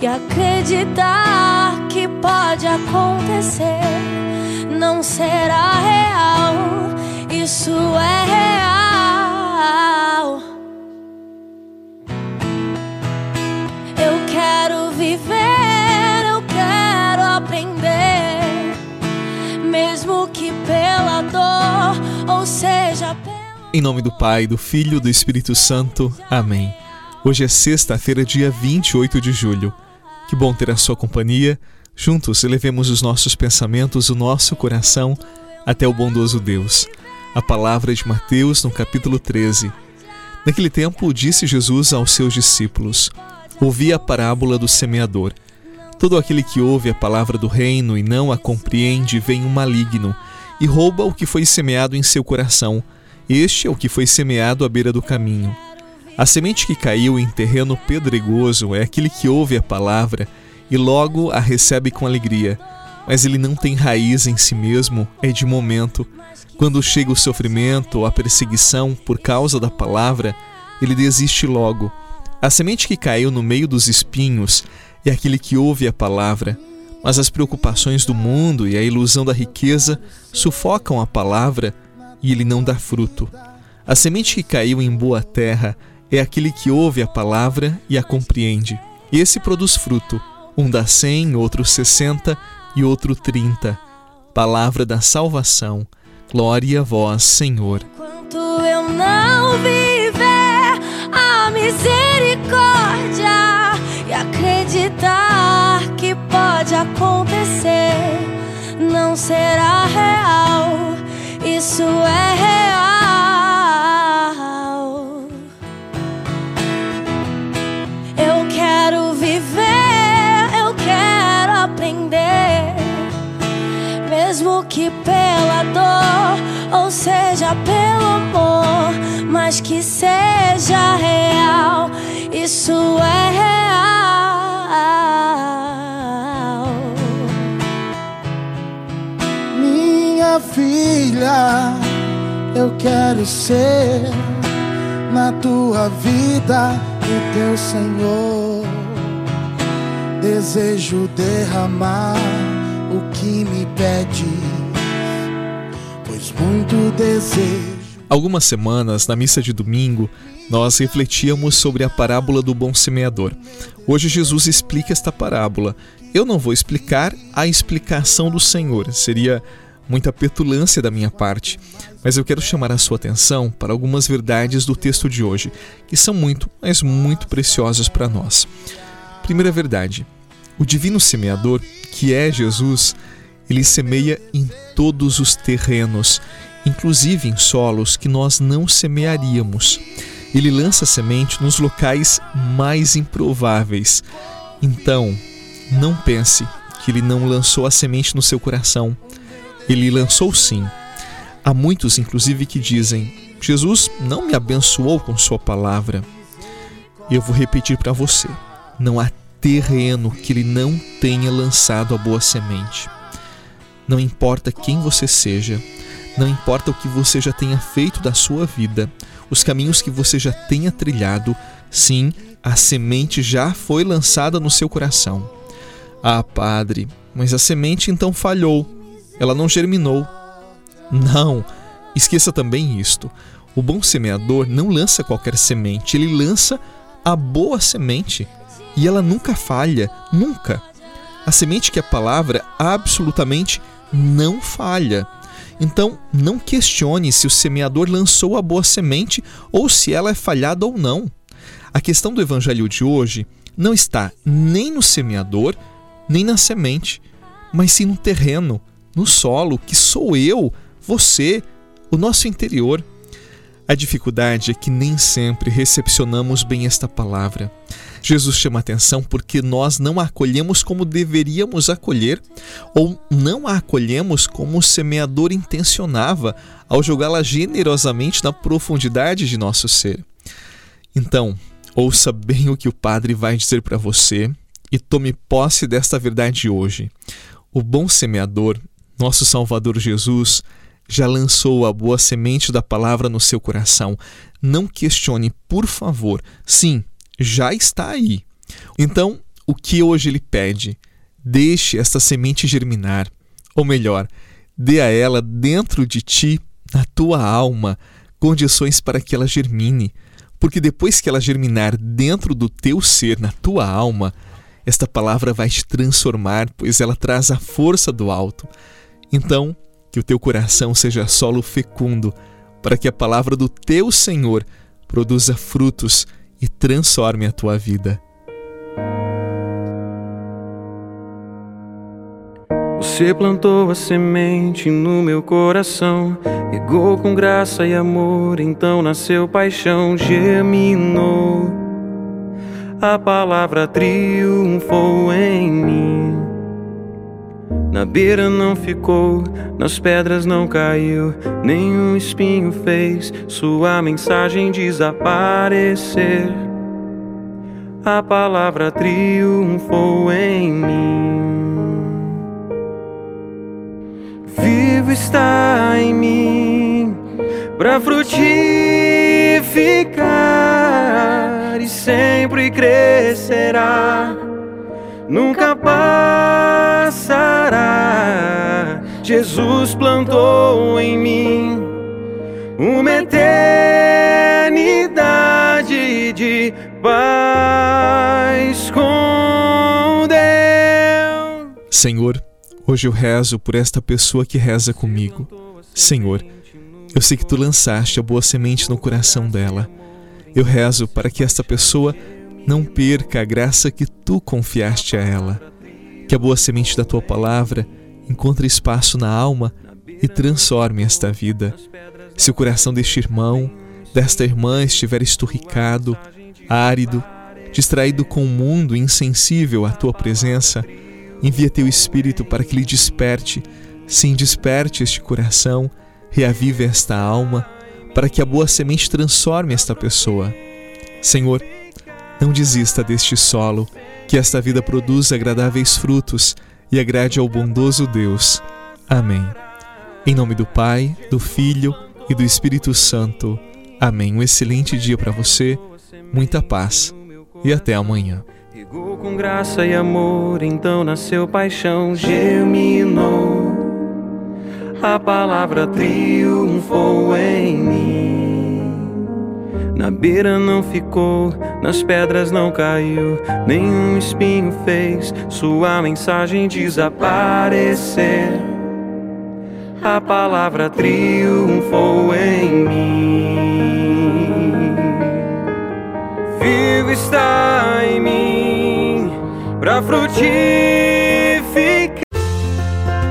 e acreditar que pode acontecer. Não será real, isso é real. Eu quero viver, eu quero aprender, mesmo que pela dor, ou seja. Em nome do Pai, do Filho e do Espírito Santo. Amém. Hoje é sexta-feira, dia 28 de julho. Que bom ter a sua companhia. Juntos elevemos os nossos pensamentos, o nosso coração até o bondoso Deus. A palavra de Mateus no capítulo 13. Naquele tempo, disse Jesus aos seus discípulos: Ouvi a parábola do semeador. Todo aquele que ouve a palavra do reino e não a compreende vem um maligno e rouba o que foi semeado em seu coração. Este é o que foi semeado à beira do caminho. A semente que caiu em terreno pedregoso é aquele que ouve a palavra e logo a recebe com alegria, mas ele não tem raiz em si mesmo, é de momento. Quando chega o sofrimento ou a perseguição por causa da palavra, ele desiste logo. A semente que caiu no meio dos espinhos é aquele que ouve a palavra, mas as preocupações do mundo e a ilusão da riqueza sufocam a palavra e ele não dá fruto. A semente que caiu em boa terra é aquele que ouve a palavra e a compreende. E esse produz fruto, um dá cem, outro sessenta e outro trinta. Palavra da salvação. Glória a vós, Senhor. Enquanto eu não viver a misericórdia e acreditar que pode acontecer, não será real. Isso é real. Mesmo que pela dor, ou seja, pelo amor, mas que seja real. Isso é real. Minha filha, eu quero ser na tua vida o teu Senhor. Desejo derramar o que me pede, pois muito desejo. Algumas semanas, na missa de domingo, nós refletíamos sobre a parábola do bom semeador. Hoje Jesus explica esta parábola. Eu não vou explicar a explicação do Senhor, seria muita petulância da minha parte, mas eu quero chamar a sua atenção para algumas verdades do texto de hoje, que são muito, mas muito preciosas para nós. Primeira verdade: o divino semeador, que é Jesus, ele semeia em todos os terrenos, inclusive em solos que nós não semearíamos. Ele lança semente nos locais mais improváveis. Então, não pense que ele não lançou a semente no seu coração. Ele lançou sim. Há muitos, inclusive, que dizem: Jesus não me abençoou com Sua palavra. Eu vou repetir para você: não há terreno que ele não tenha lançado a boa semente. Não importa quem você seja, não importa o que você já tenha feito da sua vida, os caminhos que você já tenha trilhado, sim, a semente já foi lançada no seu coração. Ah, padre, mas a semente então falhou, ela não germinou. Não, esqueça também isto. O bom semeador não lança qualquer semente, ele lança a boa semente. E ela nunca falha, nunca. A semente que é a palavra absolutamente não falha. Então, não questione se o semeador lançou a boa semente ou se ela é falhada ou não. A questão do evangelho de hoje não está nem no semeador, nem na semente, mas sim no terreno, no solo, que sou eu, você, o nosso interior. A dificuldade é que nem sempre recepcionamos bem esta palavra. Jesus chama atenção porque nós não a acolhemos como deveríamos acolher, ou não a acolhemos como o semeador intencionava ao jogá-la generosamente na profundidade de nosso ser. Então, ouça bem o que o Padre vai dizer para você e tome posse desta verdade hoje. O bom semeador, nosso Salvador Jesus, já lançou a boa semente da palavra no seu coração. Não questione, por favor. Sim, já está aí. Então, o que hoje Ele pede. Deixe esta semente germinar, ou melhor, dê a ela dentro de ti, na tua alma, condições para que ela germine, porque depois que ela germinar dentro do teu ser, na tua alma, esta palavra vai te transformar, pois ela traz a força do alto. Então, que o teu coração seja solo fecundo, para que a palavra do teu Senhor produza frutos e transforme a tua vida. Você plantou a semente no meu coração, regou com graça e amor, então nasceu paixão, germinou. A palavra triunfou em mim. Na beira não ficou, nas pedras não caiu, nenhum espinho fez sua mensagem desaparecer. A palavra triunfou em mim. vivo está em mim para frutificar e sempre crescerá, nunca passará. Jesus plantou em mim uma eternidade de paz com Deus. Senhor, Hoje eu rezo por esta pessoa que reza comigo. Senhor, eu sei que tu lançaste a boa semente no coração dela. Eu rezo para que esta pessoa não perca a graça que tu confiaste a ela. Que a boa semente da tua palavra encontre espaço na alma e transforme esta vida. Se o coração deste irmão, desta irmã estiver esturricado, árido, distraído com o mundo, insensível à tua presença, Envia teu Espírito para que lhe desperte, sim, desperte este coração, reavive esta alma, para que a boa semente transforme esta pessoa. Senhor, não desista deste solo, que esta vida produza agradáveis frutos e agrade ao bondoso Deus. Amém. Em nome do Pai, do Filho e do Espírito Santo. Amém. Um excelente dia para você, muita paz e até amanhã. Regou com graça e amor, então nasceu paixão, germinou. A palavra triunfou em mim. Na beira não ficou, nas pedras não caiu, nenhum espinho fez sua mensagem desaparecer. A palavra triunfou em mim. Vivo está em mim para frutificar.